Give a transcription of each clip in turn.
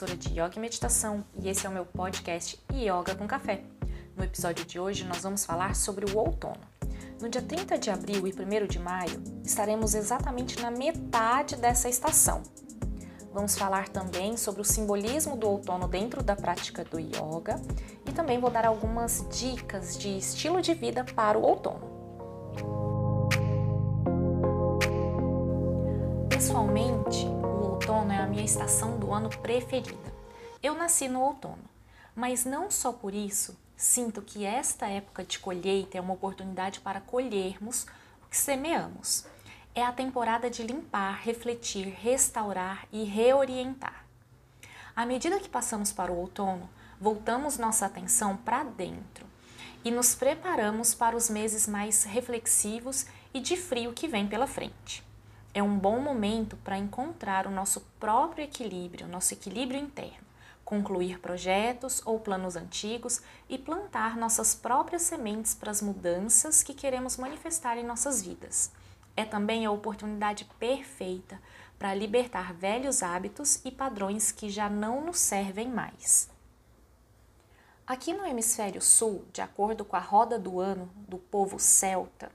professora de Yoga e Meditação e esse é o meu podcast Yoga com Café. No episódio de hoje nós vamos falar sobre o outono. No dia 30 de abril e 1 de maio estaremos exatamente na metade dessa estação. Vamos falar também sobre o simbolismo do outono dentro da prática do yoga e também vou dar algumas dicas de estilo de vida para o outono. Pessoalmente, minha estação do ano preferida. Eu nasci no outono, mas não só por isso sinto que esta época de colheita é uma oportunidade para colhermos o que semeamos. É a temporada de limpar, refletir, restaurar e reorientar. À medida que passamos para o outono, voltamos nossa atenção para dentro e nos preparamos para os meses mais reflexivos e de frio que vem pela frente é um bom momento para encontrar o nosso próprio equilíbrio, nosso equilíbrio interno, concluir projetos ou planos antigos e plantar nossas próprias sementes para as mudanças que queremos manifestar em nossas vidas. É também a oportunidade perfeita para libertar velhos hábitos e padrões que já não nos servem mais. Aqui no hemisfério sul, de acordo com a roda do ano do povo celta,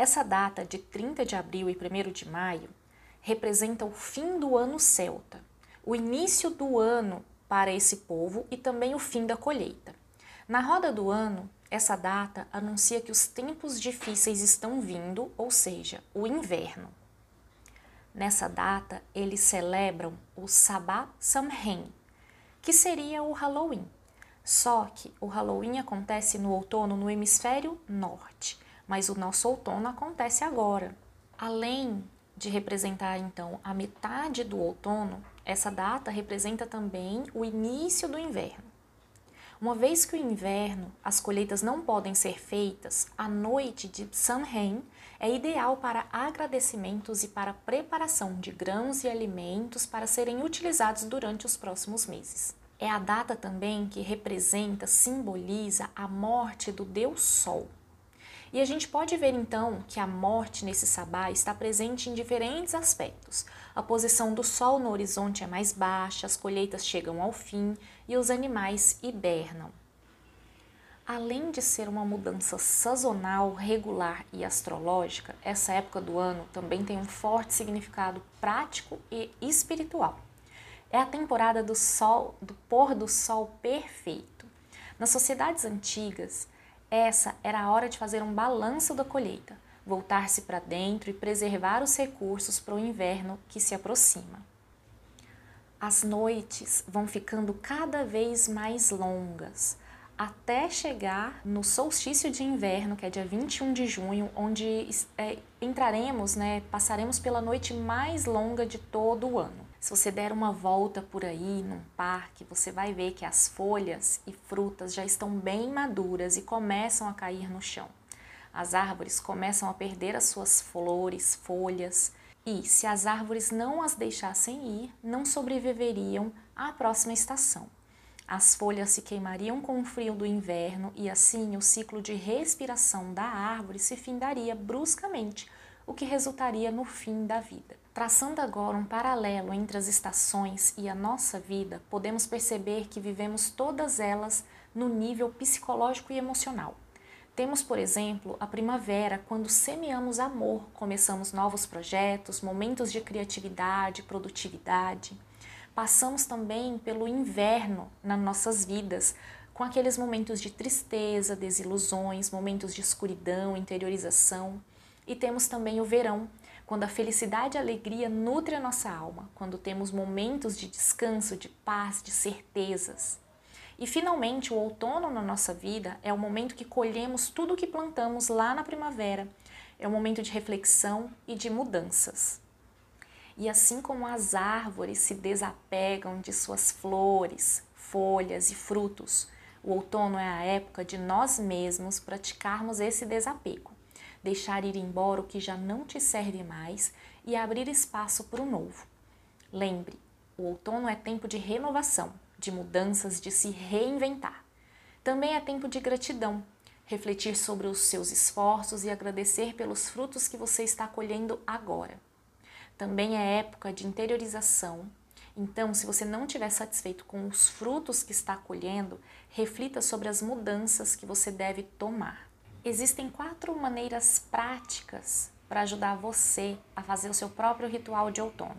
essa data de 30 de abril e 1 de maio representa o fim do ano celta, o início do ano para esse povo e também o fim da colheita. Na roda do ano, essa data anuncia que os tempos difíceis estão vindo, ou seja, o inverno. Nessa data, eles celebram o Sabá Samhain, que seria o Halloween. Só que o Halloween acontece no outono no hemisfério norte mas o nosso outono acontece agora. Além de representar então a metade do outono, essa data representa também o início do inverno. Uma vez que o inverno, as colheitas não podem ser feitas, a noite de Samhain é ideal para agradecimentos e para preparação de grãos e alimentos para serem utilizados durante os próximos meses. É a data também que representa, simboliza a morte do Deus Sol. E a gente pode ver então que a morte nesse sabá está presente em diferentes aspectos. A posição do sol no horizonte é mais baixa, as colheitas chegam ao fim e os animais hibernam. Além de ser uma mudança sazonal, regular e astrológica, essa época do ano também tem um forte significado prático e espiritual. É a temporada do sol, do pôr do sol perfeito. Nas sociedades antigas, essa era a hora de fazer um balanço da colheita, voltar-se para dentro e preservar os recursos para o inverno que se aproxima. As noites vão ficando cada vez mais longas, até chegar no solstício de inverno, que é dia 21 de junho, onde é, entraremos, né, passaremos pela noite mais longa de todo o ano. Se você der uma volta por aí num parque, você vai ver que as folhas e frutas já estão bem maduras e começam a cair no chão. As árvores começam a perder as suas flores, folhas, e se as árvores não as deixassem ir, não sobreviveriam à próxima estação. As folhas se queimariam com o frio do inverno e assim o ciclo de respiração da árvore se findaria bruscamente, o que resultaria no fim da vida. Traçando agora um paralelo entre as estações e a nossa vida, podemos perceber que vivemos todas elas no nível psicológico e emocional. Temos, por exemplo, a primavera, quando semeamos amor, começamos novos projetos, momentos de criatividade, produtividade. Passamos também pelo inverno nas nossas vidas, com aqueles momentos de tristeza, desilusões, momentos de escuridão, interiorização. E temos também o verão, quando a felicidade e a alegria nutrem a nossa alma, quando temos momentos de descanso, de paz, de certezas. E finalmente, o outono na nossa vida é o momento que colhemos tudo o que plantamos lá na primavera. É um momento de reflexão e de mudanças. E assim como as árvores se desapegam de suas flores, folhas e frutos, o outono é a época de nós mesmos praticarmos esse desapego deixar ir embora o que já não te serve mais e abrir espaço para o novo. Lembre, o outono é tempo de renovação, de mudanças, de se reinventar. Também é tempo de gratidão, refletir sobre os seus esforços e agradecer pelos frutos que você está colhendo agora. Também é época de interiorização Então, se você não estiver satisfeito com os frutos que está colhendo, reflita sobre as mudanças que você deve tomar. Existem quatro maneiras práticas para ajudar você a fazer o seu próprio ritual de outono.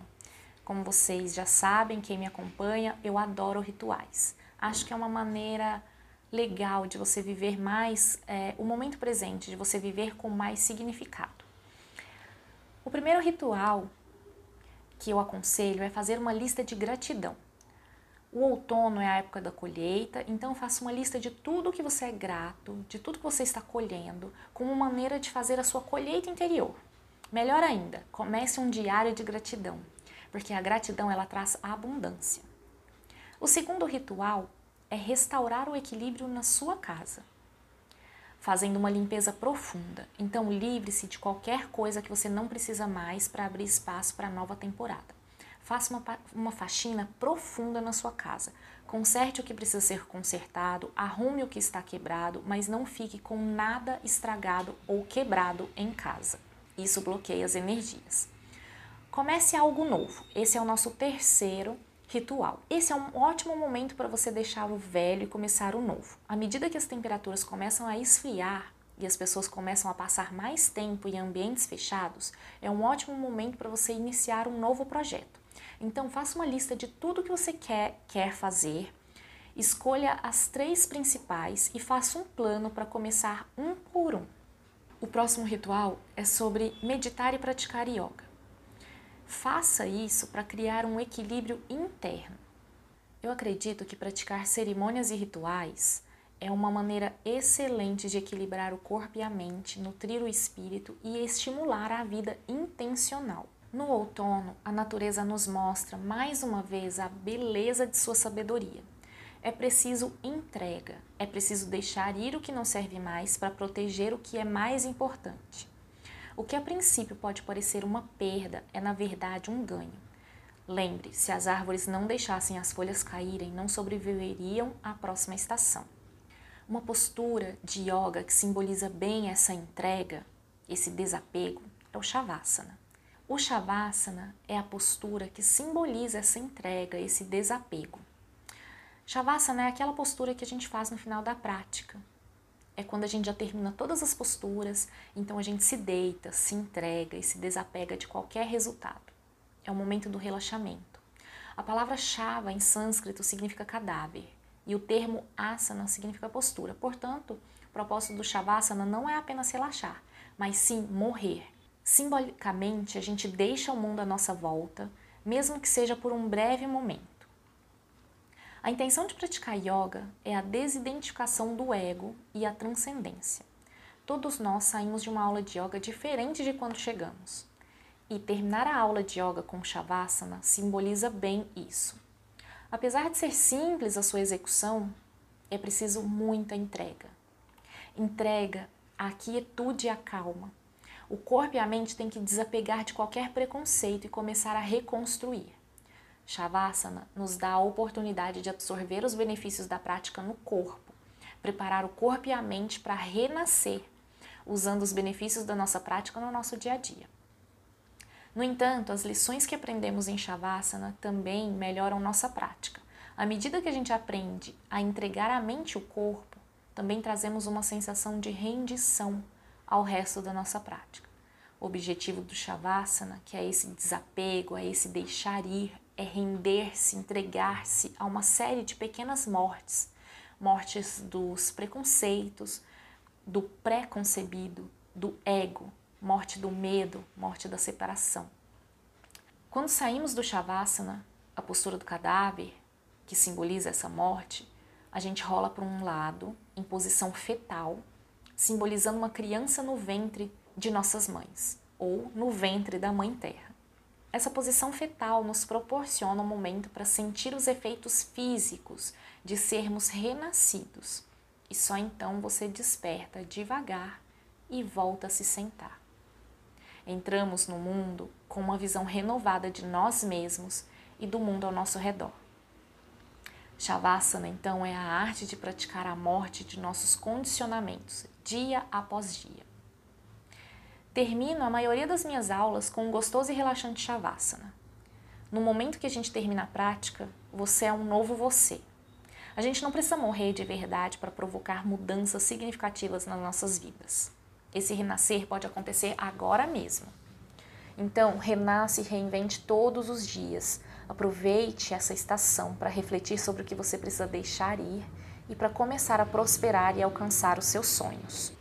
Como vocês já sabem, quem me acompanha, eu adoro rituais. Acho que é uma maneira legal de você viver mais é, o momento presente, de você viver com mais significado. O primeiro ritual que eu aconselho é fazer uma lista de gratidão. O outono é a época da colheita, então faça uma lista de tudo que você é grato, de tudo que você está colhendo, como maneira de fazer a sua colheita interior. Melhor ainda, comece um diário de gratidão, porque a gratidão ela traz a abundância. O segundo ritual é restaurar o equilíbrio na sua casa, fazendo uma limpeza profunda. Então, livre-se de qualquer coisa que você não precisa mais para abrir espaço para a nova temporada. Faça uma, uma faxina profunda na sua casa. Conserte o que precisa ser consertado, arrume o que está quebrado, mas não fique com nada estragado ou quebrado em casa. Isso bloqueia as energias. Comece algo novo. Esse é o nosso terceiro ritual. Esse é um ótimo momento para você deixar o velho e começar o novo. À medida que as temperaturas começam a esfriar e as pessoas começam a passar mais tempo em ambientes fechados, é um ótimo momento para você iniciar um novo projeto. Então faça uma lista de tudo que você quer, quer fazer, escolha as três principais e faça um plano para começar um por um. O próximo ritual é sobre meditar e praticar yoga. Faça isso para criar um equilíbrio interno. Eu acredito que praticar cerimônias e rituais é uma maneira excelente de equilibrar o corpo e a mente, nutrir o espírito e estimular a vida intencional. No outono, a natureza nos mostra mais uma vez a beleza de sua sabedoria. É preciso entrega, é preciso deixar ir o que não serve mais para proteger o que é mais importante. O que a princípio pode parecer uma perda é, na verdade, um ganho. Lembre, se as árvores não deixassem as folhas caírem, não sobreviveriam à próxima estação. Uma postura de yoga que simboliza bem essa entrega, esse desapego, é o Shavasana. O Shavasana é a postura que simboliza essa entrega, esse desapego. Shavasana é aquela postura que a gente faz no final da prática. É quando a gente já termina todas as posturas, então a gente se deita, se entrega e se desapega de qualquer resultado. É o momento do relaxamento. A palavra Shava em sânscrito significa cadáver e o termo asana significa postura. Portanto, o propósito do Shavasana não é apenas relaxar, mas sim morrer, Simbolicamente, a gente deixa o mundo à nossa volta, mesmo que seja por um breve momento. A intenção de praticar yoga é a desidentificação do ego e a transcendência. Todos nós saímos de uma aula de yoga diferente de quando chegamos. E terminar a aula de yoga com Shavasana simboliza bem isso. Apesar de ser simples a sua execução, é preciso muita entrega. Entrega a quietude e a calma, o corpo e a mente têm que desapegar de qualquer preconceito e começar a reconstruir. Shavasana nos dá a oportunidade de absorver os benefícios da prática no corpo, preparar o corpo e a mente para renascer, usando os benefícios da nossa prática no nosso dia a dia. No entanto, as lições que aprendemos em Shavasana também melhoram nossa prática. À medida que a gente aprende a entregar a mente o corpo, também trazemos uma sensação de rendição ao resto da nossa prática. O objetivo do Shavasana, que é esse desapego, é esse deixar ir, é render-se, entregar-se a uma série de pequenas mortes, mortes dos preconceitos, do pré-concebido, do ego, morte do medo, morte da separação. Quando saímos do Shavasana, a postura do cadáver, que simboliza essa morte, a gente rola para um lado, em posição fetal, simbolizando uma criança no ventre de nossas mães, ou no ventre da Mãe Terra. Essa posição fetal nos proporciona um momento para sentir os efeitos físicos de sermos renascidos, e só então você desperta devagar e volta a se sentar. Entramos no mundo com uma visão renovada de nós mesmos e do mundo ao nosso redor. Shavasana, então, é a arte de praticar a morte de nossos condicionamentos, dia após dia. Termino a maioria das minhas aulas com um gostoso e relaxante Shavasana. No momento que a gente termina a prática, você é um novo você. A gente não precisa morrer de verdade para provocar mudanças significativas nas nossas vidas. Esse renascer pode acontecer agora mesmo. Então, renasce e reinvente todos os dias. Aproveite essa estação para refletir sobre o que você precisa deixar ir e para começar a prosperar e alcançar os seus sonhos.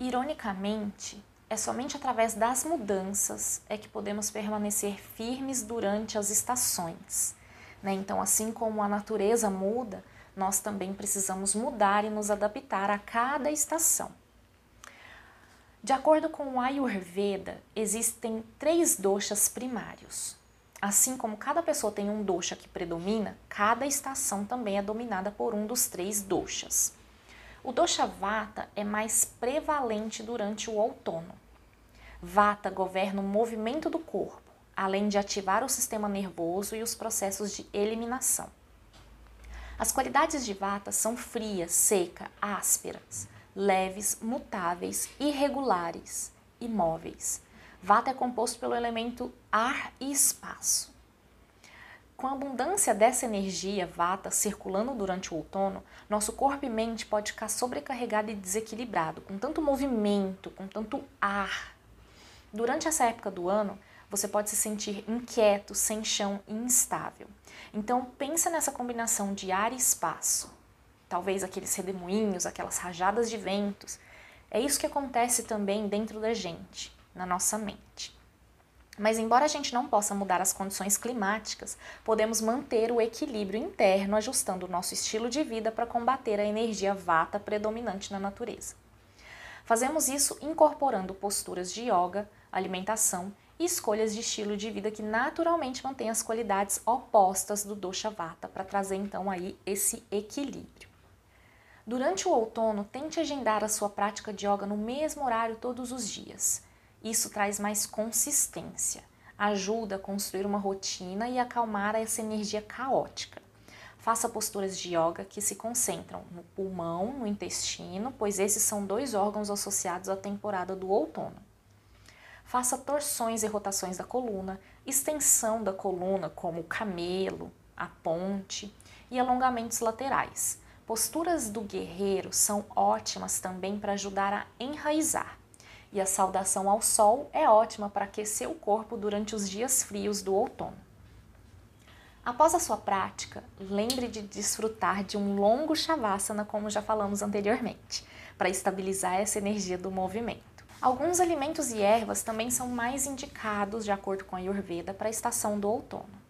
Ironicamente, é somente através das mudanças é que podemos permanecer firmes durante as estações. Né? Então, assim como a natureza muda, nós também precisamos mudar e nos adaptar a cada estação. De acordo com o Ayurveda, existem três doshas primários. Assim como cada pessoa tem um dosha que predomina, cada estação também é dominada por um dos três doshas. O dosha vata é mais prevalente durante o outono. Vata governa o movimento do corpo, além de ativar o sistema nervoso e os processos de eliminação. As qualidades de Vata são fria, seca, ásperas, leves, mutáveis, irregulares, imóveis. Vata é composto pelo elemento ar e espaço. Com a abundância dessa energia vata circulando durante o outono, nosso corpo e mente pode ficar sobrecarregado e desequilibrado, com tanto movimento, com tanto ar. Durante essa época do ano, você pode se sentir inquieto, sem chão e instável. Então pensa nessa combinação de ar e espaço talvez aqueles redemoinhos, aquelas rajadas de ventos. É isso que acontece também dentro da gente, na nossa mente. Mas, embora a gente não possa mudar as condições climáticas, podemos manter o equilíbrio interno ajustando o nosso estilo de vida para combater a energia vata predominante na natureza. Fazemos isso incorporando posturas de yoga, alimentação e escolhas de estilo de vida que naturalmente mantêm as qualidades opostas do dosha vata para trazer então aí esse equilíbrio. Durante o outono, tente agendar a sua prática de yoga no mesmo horário todos os dias. Isso traz mais consistência, ajuda a construir uma rotina e acalmar essa energia caótica. Faça posturas de yoga que se concentram no pulmão, no intestino, pois esses são dois órgãos associados à temporada do outono. Faça torções e rotações da coluna, extensão da coluna, como o camelo, a ponte, e alongamentos laterais Posturas do guerreiro são ótimas também para ajudar a enraizar. E a saudação ao sol é ótima para aquecer o corpo durante os dias frios do outono. Após a sua prática, lembre de desfrutar de um longo shavasana, como já falamos anteriormente, para estabilizar essa energia do movimento. Alguns alimentos e ervas também são mais indicados, de acordo com a Ayurveda, para a estação do outono.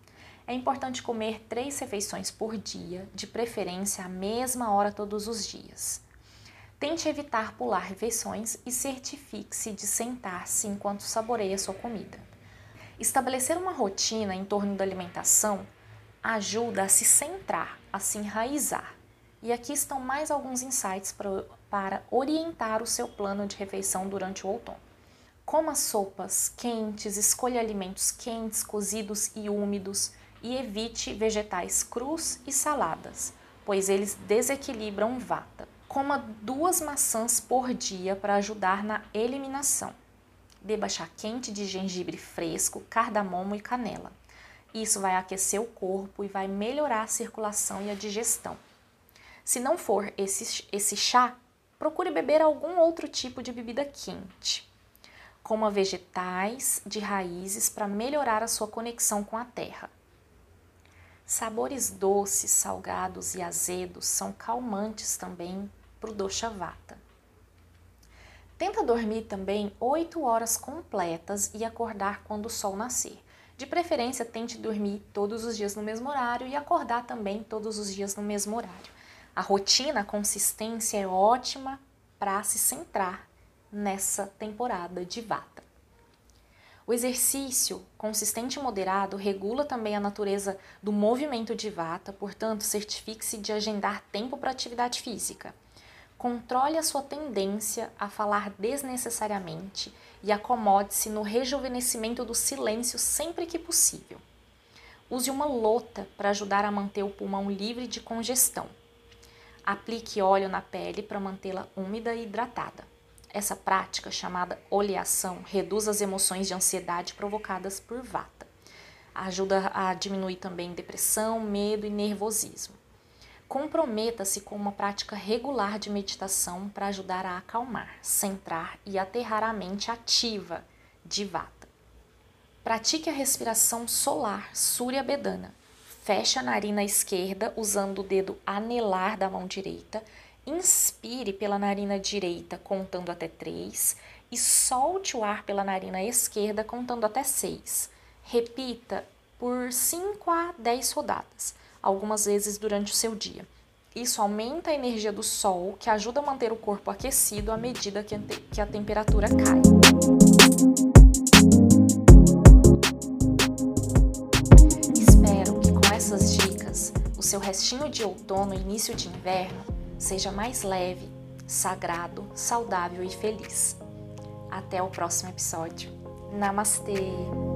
É importante comer três refeições por dia, de preferência à mesma hora todos os dias. Tente evitar pular refeições e certifique-se de sentar-se enquanto saboreia sua comida. Estabelecer uma rotina em torno da alimentação ajuda a se centrar, a se enraizar. E aqui estão mais alguns insights para, orientar o seu plano de refeição durante o outono. Coma sopas quentes, escolha alimentos quentes, cozidos e úmidos e evite vegetais crus e saladas, pois eles desequilibram vata. Coma duas maçãs por dia para ajudar na eliminação. Beba chá quente de gengibre fresco, cardamomo e canela. Isso vai aquecer o corpo e vai melhorar a circulação e a digestão. Se não for esse, esse chá, procure beber algum outro tipo de bebida quente. Coma vegetais de raízes para melhorar a sua conexão com a terra. Sabores doces, salgados e azedos são calmantes também para o dosha vata. Tenta dormir também 8 horas completas e acordar quando o sol nascer. De preferência, tente dormir todos os dias no mesmo horário e acordar também todos os dias no mesmo horário. A rotina, a consistência é ótima para se centrar nessa temporada de vata. O exercício consistente e moderado regula também a natureza do movimento de vata, portanto, certifique-se de agendar tempo para atividade física. Controle a sua tendência a falar desnecessariamente e acomode-se no rejuvenescimento do silêncio sempre que possível. Use uma lota para ajudar a manter o pulmão livre de congestão. Aplique óleo na pele para mantê-la úmida e hidratada. Essa prática, chamada oleação, reduz as emoções de ansiedade provocadas por vata. Ajuda a diminuir também depressão, medo e nervosismo. Comprometa-se com uma prática regular de meditação para ajudar a acalmar, centrar e aterrar a mente ativa de Vata. Pratique a respiração solar Surya Bedana. Feche a narina esquerda usando o dedo anelar da mão direita. Inspire pela narina direita contando até 3 e solte o ar pela narina esquerda contando até 6. Repita por 5 a 10 rodadas algumas vezes durante o seu dia. Isso aumenta a energia do sol, que ajuda a manter o corpo aquecido à medida que a temperatura cai. Espero que com essas dicas o seu restinho de outono e início de inverno seja mais leve, sagrado, saudável e feliz. Até o próximo episódio. Namastê!